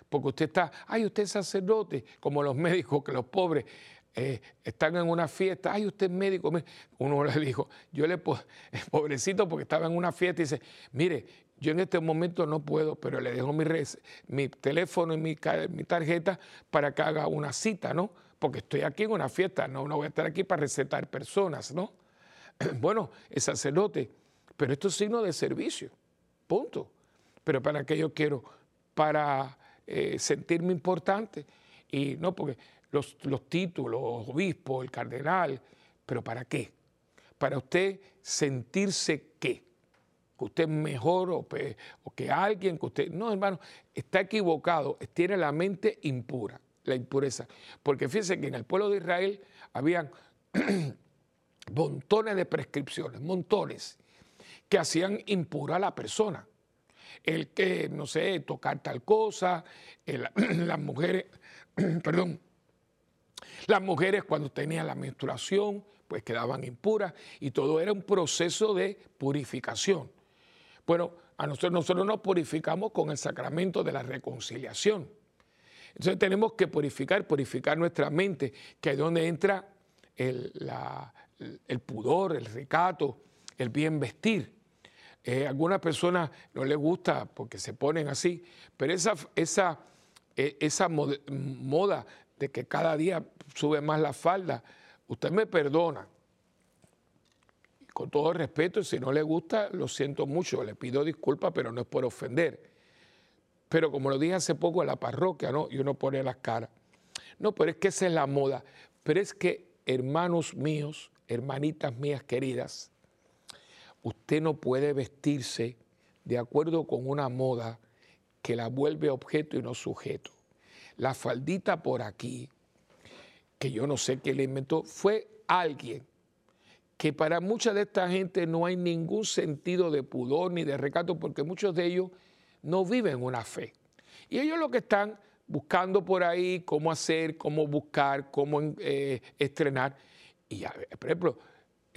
Porque usted está, ay, usted es sacerdote, como los [laughs] médicos, que los pobres eh, están en una fiesta, ay, usted es médico. Uno le dijo, yo le, [laughs] pobrecito, porque estaba en una fiesta y dice, mire, yo en este momento no puedo, pero le dejo mi, mi teléfono y mi, mi, tarjeta para que haga una cita, ¿no? Porque estoy aquí en una fiesta, no, no voy a estar aquí para recetar personas, ¿no? [clears throat] Bueno, es sacerdote, pero esto es signo de servicio, punto. Pero para qué yo quiero, para eh, sentirme importante. Y no, porque los, títulos, obispo, el cardenal, pero ¿para qué? Para usted sentirse qué? Que usted es mejor o, que alguien, que usted... No, hermano, está equivocado, tiene la mente impura, la impureza. Porque fíjense que en el pueblo de Israel habían [clears throat] montones de prescripciones, montones, que hacían impura a la persona. El que, no sé, tocar tal cosa, [clears throat] las mujeres, [clears throat] perdón, las mujeres cuando tenían la menstruación, pues quedaban impuras y todo era un proceso de purificación. Bueno, a nosotros, nosotros nos purificamos con el sacramento de la reconciliación. Entonces tenemos que purificar, purificar nuestra mente, que es donde entra el, el pudor, el recato, el bien vestir. Eh, algunas personas no les gusta porque se ponen así, pero esa, esa, eh, esa moda de que cada día sube más la falda, usted me perdona. Con todo respeto, si no le gusta, lo siento mucho, le pido disculpas, pero no es por ofender. Pero como lo dije hace poco en la parroquia, ¿no? Y uno pone las caras. No, pero es que esa es la moda. Pero es que, hermanos míos, hermanitas mías queridas, Usted no puede vestirse de acuerdo con una moda que la vuelve objeto y no sujeto. La faldita por aquí, que yo no sé quién le inventó, fue alguien que para mucha de esta gente no hay ningún sentido de pudor ni de recato, porque muchos de ellos no viven una fe. Y ellos lo que están buscando por ahí cómo hacer, cómo buscar, cómo eh, estrenar. Y, por ejemplo,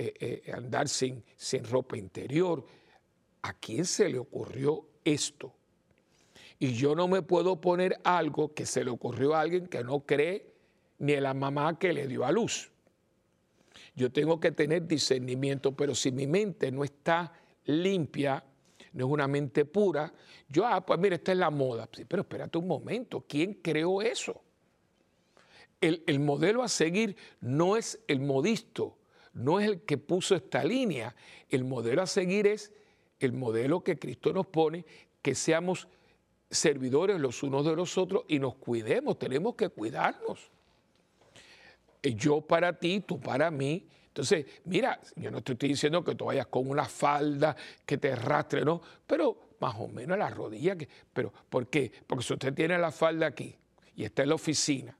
eh, eh, andar sin, sin ropa interior. ¿A quién se le ocurrió esto? Y yo no me puedo poner algo que se le ocurrió a alguien que no cree ni en la mamá que le dio a luz. Yo tengo que tener discernimiento, pero si mi mente no está limpia, no es una mente pura, yo, ah, pues mira, esta es la moda. Sí, pero espérate un momento, ¿quién creó eso? El, el modelo a seguir no es el modisto, no es el que puso esta línea. El modelo a seguir es el modelo que Cristo nos pone, que seamos servidores los unos de los otros y nos cuidemos, tenemos que cuidarnos. Eh, yo para ti, tú para mí. Entonces, mira, yo no te estoy diciendo que tú vayas con una falda que te arrastre, no, pero más o menos a la rodilla. Pero, ¿Por qué? Porque si usted tiene la falda aquí y está en la oficina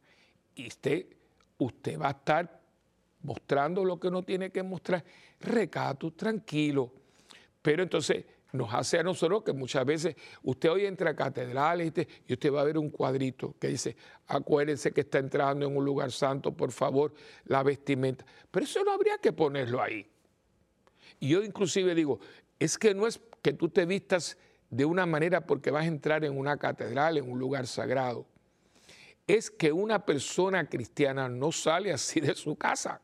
y usted, usted va a estar mostrando lo que no tiene que mostrar, recato, tranquilo. Pero entonces nos hace a nosotros que muchas veces usted hoy entra a catedrales y usted va a ver un cuadrito que dice, acuérdense que está entrando en un lugar santo, por favor, la vestimenta. Pero eso no habría que ponerlo ahí. Y yo inclusive digo, es que no es que tú te vistas de una manera porque vas a entrar en una catedral, en un lugar sagrado. Es que una persona cristiana no sale así de su casa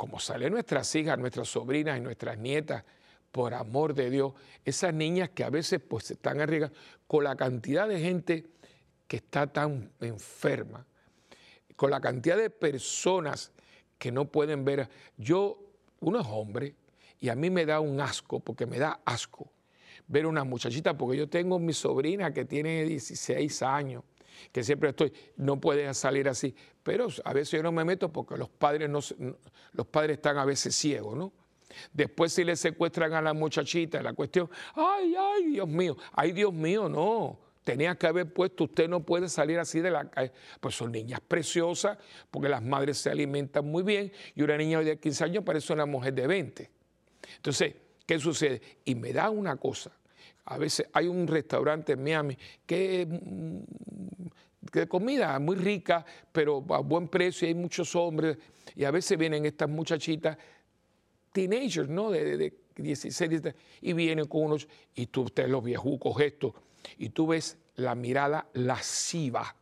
como salen nuestras hijas, nuestras sobrinas y nuestras nietas, por amor de Dios, esas niñas que a veces pues están arriesgando con la cantidad de gente que está tan enferma, con la cantidad de personas que no pueden ver. Yo, uno es hombre y a mí me da un asco, porque me da asco ver una muchachita, porque yo tengo mi sobrina que tiene 16 años que siempre estoy, no puedes salir así. Pero a veces yo no me meto porque los padres, no, los padres están a veces ciegos, ¿no? Después si le secuestran a la muchachita, la cuestión, ay, ay, Dios mío, ay, Dios mío, no. Tenía que haber puesto, usted no puede salir así de la calle. Pues son niñas preciosas, porque las madres se alimentan muy bien, y una niña de 15 años parece una mujer de 20. Entonces, ¿qué sucede? Y me da una cosa, a veces hay un restaurante en Miami que, de comida muy rica, pero a buen precio, y hay muchos hombres, y a veces vienen estas muchachitas, teenagers, ¿no? De, de 16, y vienen con unos, y tú, ustedes los viejucos estos, y tú ves la mirada lasciva,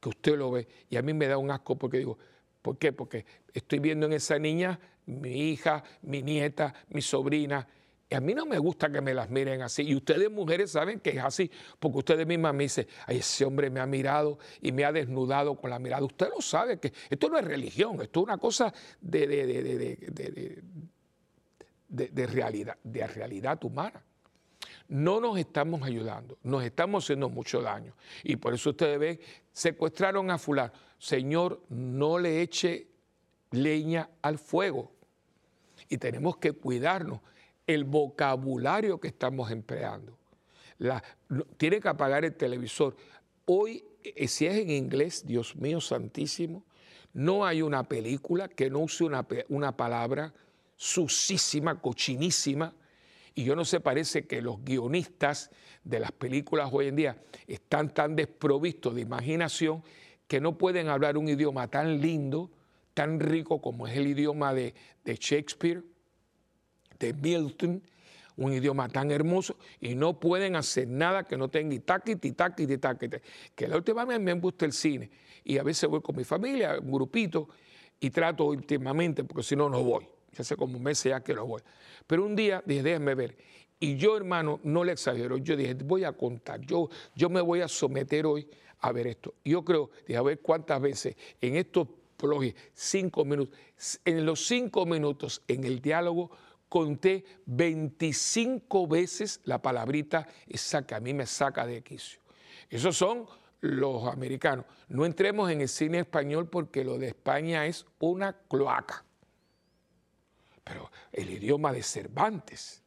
que usted lo ve, y a mí me da un asco porque digo, ¿por qué? Porque estoy viendo en esa niña mi hija, mi nieta, mi sobrina, a mí no me gusta que me las miren así. Y ustedes mujeres saben que es así, porque ustedes mismas me dicen, ay, ese hombre me ha mirado y me ha desnudado con la mirada. Usted lo sabe, que esto no es religión, esto es una cosa de, de, realidad, de realidad humana. No nos estamos ayudando, nos estamos haciendo mucho daño. Y por eso ustedes ven, secuestraron a fulano. Señor, no le eche leña al fuego. Y tenemos que cuidarnos el vocabulario que estamos empleando. tiene que apagar el televisor. Hoy, eh, si es en inglés, Dios mío santísimo, no hay una película que no use una, una palabra sucísima, cochinísima, y yo no sé, parece que los guionistas de las películas hoy en día están tan desprovistos de imaginación que no pueden hablar un idioma tan lindo, tan rico como es el idioma de, de Shakespeare, de Milton un idioma tan hermoso y no pueden hacer nada que no tenga itaque, titaque, titaque. Que la última vez me gusta el cine y a veces voy con mi familia, un grupito, y trato últimamente, porque si no, no voy. Ya hace como un mes ya que no voy. Pero un día dije, déjenme ver. Y yo, hermano, no le exagero. Yo dije, voy a contar. Yo, yo me voy a someter hoy a ver esto. Yo creo, dije, a ver cuántas veces en estos cinco minutos, en los cinco minutos en el diálogo, conté 25 veces la palabrita esa que a mí me saca de quicio. Esos son los americanos. No entremos en el cine español porque lo de España es una cloaca. Pero el idioma de Cervantes,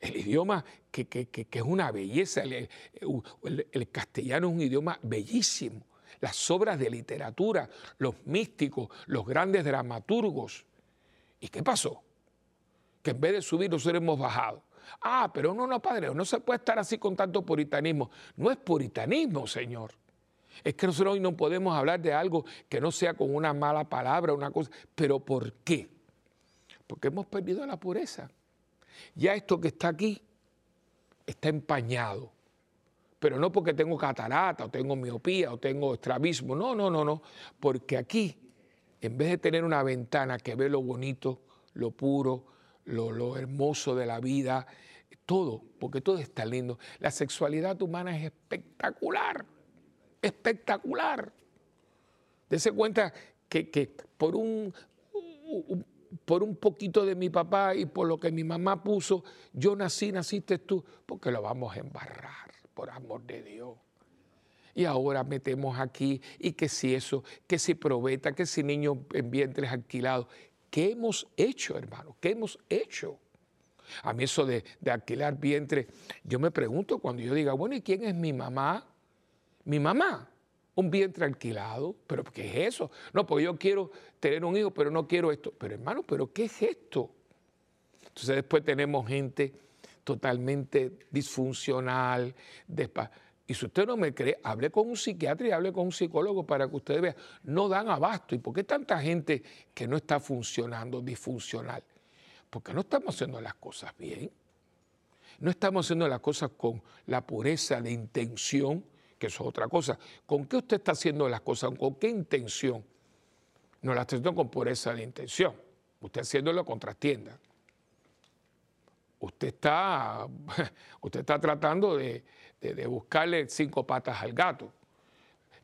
el idioma que, es una belleza, el, el castellano es un idioma bellísimo. Las obras de literatura, los místicos, los grandes dramaturgos. ¿Y qué pasó? Que en vez de subir nosotros hemos bajado. Ah, pero no, no, padre, no se puede estar así con tanto puritanismo. No es puritanismo, Señor. Es que nosotros hoy no podemos hablar de algo que no sea con una mala palabra, una cosa. ¿Pero por qué? Porque hemos perdido la pureza. Ya esto que está aquí está empañado. Pero no porque tengo catarata, o tengo miopía, o tengo estrabismo. No, no, no, no. Porque aquí, en vez de tener una ventana que ve lo bonito, lo puro, lo, hermoso de la vida, todo, porque todo está lindo. La sexualidad humana es espectacular, espectacular. Dese cuenta que, por, un, por un poquito de mi papá y por lo que mi mamá puso, yo nací, naciste tú, porque lo vamos a embarrar, por amor de Dios. Y ahora metemos aquí, y que si eso, que si probeta, que si niño en vientres alquilados. ¿Qué hemos hecho, hermano? ¿Qué hemos hecho? A mí eso de, alquilar vientre, yo me pregunto cuando yo diga, bueno, ¿y quién es mi mamá? Mi mamá, un vientre alquilado, pero ¿qué es eso? No, porque yo quiero tener un hijo, pero no quiero esto. Pero hermano, ¿pero qué es esto? Entonces después tenemos gente totalmente disfuncional, y si usted no me cree, hable con un psiquiatra y hable con un psicólogo para que usted vea. No dan abasto. ¿Y por qué tanta gente que no está funcionando, disfuncional? Porque no estamos haciendo las cosas bien. No estamos haciendo las cosas con la pureza de intención, que eso es otra cosa. ¿Con qué usted está haciendo las cosas? ¿Con qué intención? No las está haciendo con pureza de intención. Usted haciéndolo con trastienda. Usted está, [laughs] usted está tratando de, de, buscarle cinco patas al gato,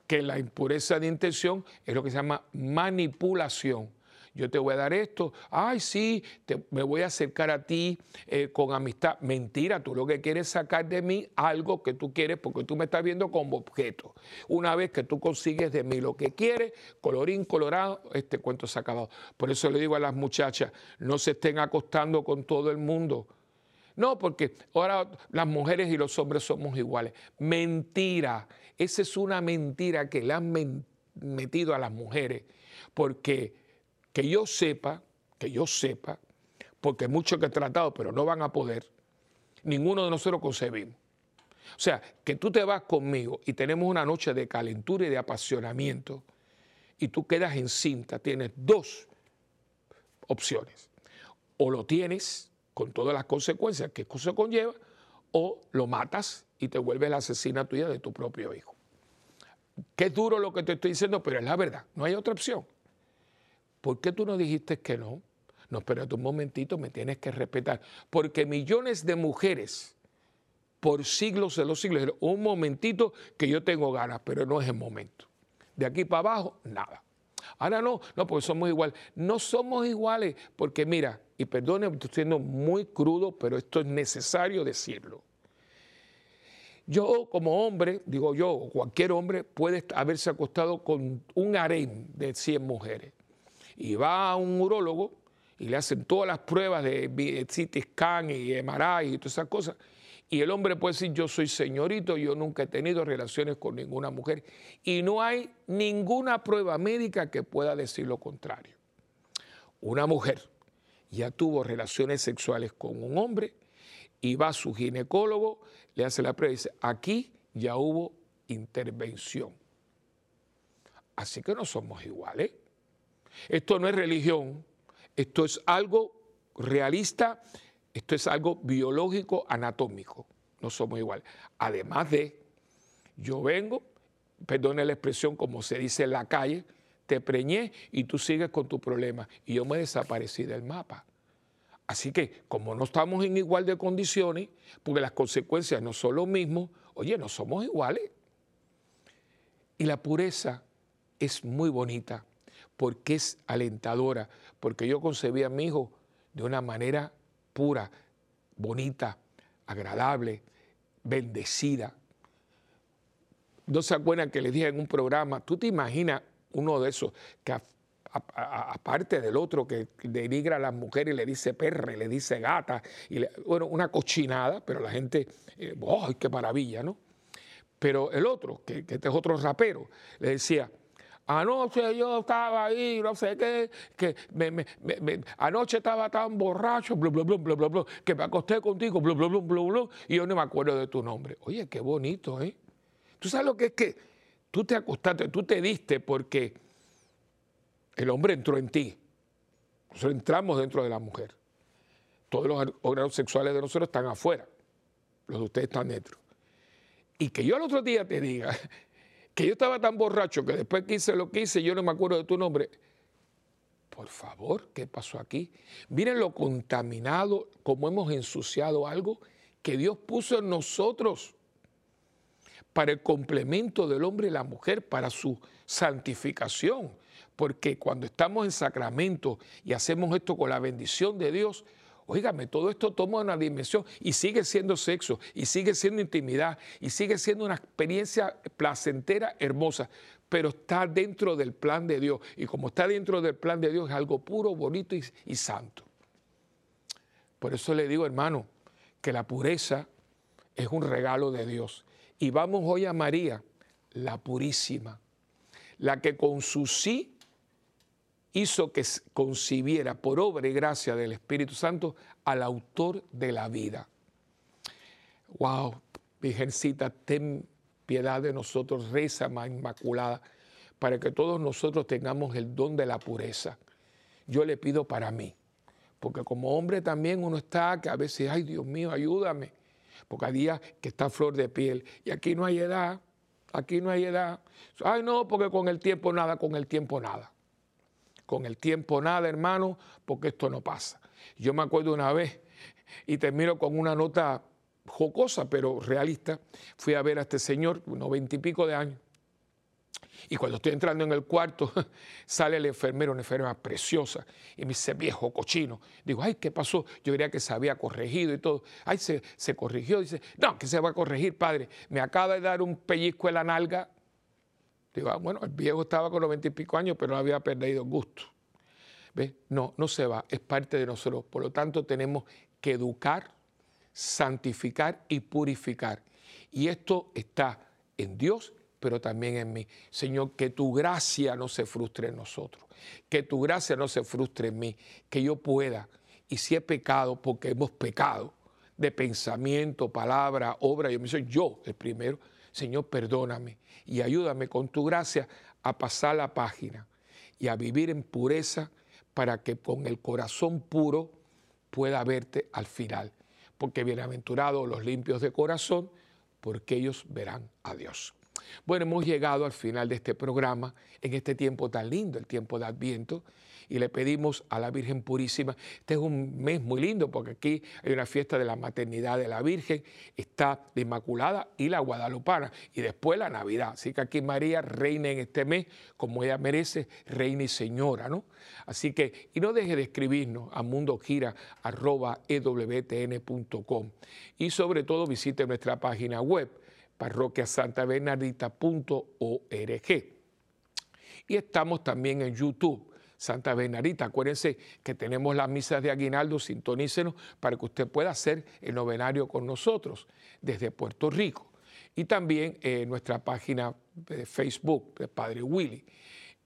que la impureza de intención es lo que se llama manipulación. Yo te voy a dar esto, ay sí, me voy a acercar a ti eh, con amistad. Mentira, tú lo que quieres es sacar de mí algo que tú quieres porque tú me estás viendo como objeto. Una vez que tú consigues de mí lo que quieres, colorín colorado, este cuento se ha acabado. Por eso le digo a las muchachas, no se estén acostando con todo el mundo no, porque ahora las mujeres y los hombres somos iguales. Mentira. Esa es una mentira que le han metido a las mujeres. Porque que yo sepa, que yo sepa, porque muchos que he tratado, pero no van a poder, ninguno de nosotros concebimos. O sea, que tú te vas conmigo y tenemos una noche de calentura y de apasionamiento y tú quedas encinta, tienes dos opciones. O lo tienes con todas las consecuencias que eso conlleva, o lo matas y te vuelves la asesina tuya de tu propio hijo. Qué duro lo que te estoy diciendo, pero es la verdad, no hay otra opción. ¿Por qué tú no dijiste que no? No, espérate un momentito, me tienes que respetar. Porque millones de mujeres, por siglos de los siglos, un momentito que yo tengo ganas, pero no es el momento. De aquí para abajo, nada. Ahora no, no, porque somos iguales. No somos iguales, porque mira, y perdone, estoy siendo muy crudo, pero esto es necesario decirlo. Yo como hombre, digo yo, cualquier hombre puede haberse acostado con un harén de 100 mujeres. Y va a un urólogo y le hacen todas las pruebas de CT scan y MRI y todas esas cosas. Y el hombre puede decir, yo soy señorito, yo nunca he tenido relaciones con ninguna mujer. Y no hay ninguna prueba médica que pueda decir lo contrario. Una mujer ya tuvo relaciones sexuales con un hombre y va a su ginecólogo, le hace la prueba y dice, aquí ya hubo intervención. Así que no somos iguales. Esto no es religión, esto es algo realista Esto es algo biológico, anatómico. No somos iguales. Además de, yo vengo, perdone la expresión como se dice en la calle, te preñé y tú sigues con tu problema. Y yo me desaparecí del mapa. Así que como no estamos en igual de condiciones, porque las consecuencias no son lo mismo, oye, no somos iguales. Y la pureza es muy bonita porque es alentadora, porque yo concebí a mi hijo de una manera pura, bonita, agradable, bendecida. No se acuerdan que les dije en un programa, tú te imaginas uno de esos que aparte del otro que denigra a las mujeres y le dice perra, y le dice gata, y bueno, una cochinada, pero la gente, eh, ¡ay, qué maravilla, ¿no? Pero el otro, que, este es otro rapero, le decía, Anoche yo estaba ahí, no sé qué, que me, anoche estaba tan borracho, bla, bla, bla, bla, bla, que me acosté contigo, bla, bla, bla, bla, bla, y yo no me acuerdo de tu nombre. Oye, qué bonito, ¿eh? Tú sabes lo que es que tú te acostaste, tú te diste porque el hombre entró en ti. Nosotros entramos dentro de la mujer. Todos los órganos sexuales de nosotros están afuera. Los de ustedes están dentro. Y que yo el otro día te diga [laughs] que yo estaba tan borracho que después que hice lo que hice, yo no me acuerdo de tu nombre. Por favor, ¿qué pasó aquí? Miren lo contaminado, como hemos ensuciado algo que Dios puso en nosotros para el complemento del hombre y la mujer, para su santificación. Porque cuando estamos en sacramento y hacemos esto con la bendición de Dios, Óigame, todo esto toma una dimensión y sigue siendo sexo, y sigue siendo intimidad, y sigue siendo una experiencia placentera, hermosa, pero está dentro del plan de Dios. Y como está dentro del plan de Dios, es algo puro, bonito y, y santo. Por eso le digo, hermano, que la pureza es un regalo de Dios. Y vamos hoy a María, la purísima, la que con su sí hizo que concibiera por obra y gracia del Espíritu Santo al autor de la vida. Wow, Virgencita, ten piedad de nosotros, reza más inmaculada, para que todos nosotros tengamos el don de la pureza. Yo le pido para mí, porque como hombre también uno está que a veces, ay Dios mío, ayúdame, porque hay días que está flor de piel y aquí no hay edad, aquí no hay edad. Ay no, porque con el tiempo nada, con el tiempo nada. Con el tiempo nada, hermano, porque esto no pasa. Yo me acuerdo una vez, y termino con una nota jocosa, pero realista, fui a ver a este señor, unos veintipico de años, y cuando estoy entrando en el cuarto, [laughs] sale el enfermero, una enfermera preciosa, y me dice, viejo cochino. Digo, ay, ¿qué pasó? Yo diría que se había corregido y todo. Ay, se, se corrigió. Dice, no, que se va a corregir, padre. Me acaba de dar un pellizco en la nalga Digo, ah, bueno, el viejo estaba con noventa y pico años, pero no había perdido gusto. ¿Ves? No, no se va, es parte de nosotros. Por lo tanto, tenemos que educar, santificar y purificar. Y esto está en Dios, pero también en mí. Señor, que tu gracia no se frustre en nosotros, que tu gracia no se frustre en mí, que yo pueda, y si he pecado, porque hemos pecado, de pensamiento, palabra, obra, yo me soy yo el primero, Señor, perdóname y ayúdame con tu gracia a pasar la página y a vivir en pureza para que con el corazón puro pueda verte al final. Porque bienaventurados los limpios de corazón, porque ellos verán a Dios. Bueno, hemos llegado al final de este programa, en este tiempo tan lindo, el tiempo de Adviento, y le pedimos a la Virgen Purísima, este es un mes muy lindo porque aquí hay una fiesta de la maternidad de la Virgen, está la Inmaculada y la Guadalupana, y después la Navidad. Así que aquí María reina en este mes como ella merece, reina y señora, ¿no? Así que, y no deje de escribirnos a mundogira.ewtn.com y sobre todo visite nuestra página web parroquiasantabernardita.org. Y estamos también en YouTube. Santa Bernardita. Acuérdense que tenemos las misas de aguinaldo, sintonícenos para que usted pueda hacer el novenario con nosotros desde Puerto Rico. Y también eh, nuestra página de Facebook de Padre Willy.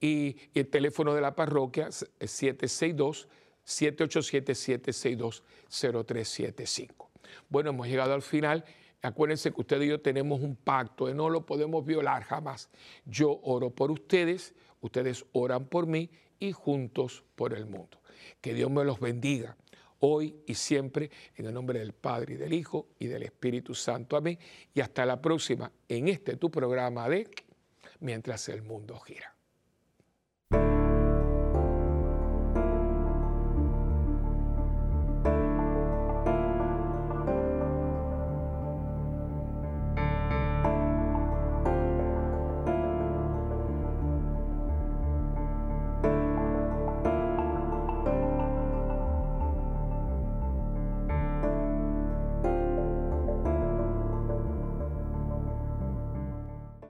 Y, y el teléfono de la parroquia es 762 787 762 0375. Bueno, hemos llegado al final. Acuérdense que ustedes y yo tenemos un pacto y no lo podemos violar jamás. Yo oro por ustedes, ustedes oran por mí y juntos por el mundo. Que Dios me los bendiga. hoy y siempre, en el nombre del Padre y del Hijo y del Espíritu Santo. Amén. Y hasta la próxima en este tu programa de Mientras el mundo gira.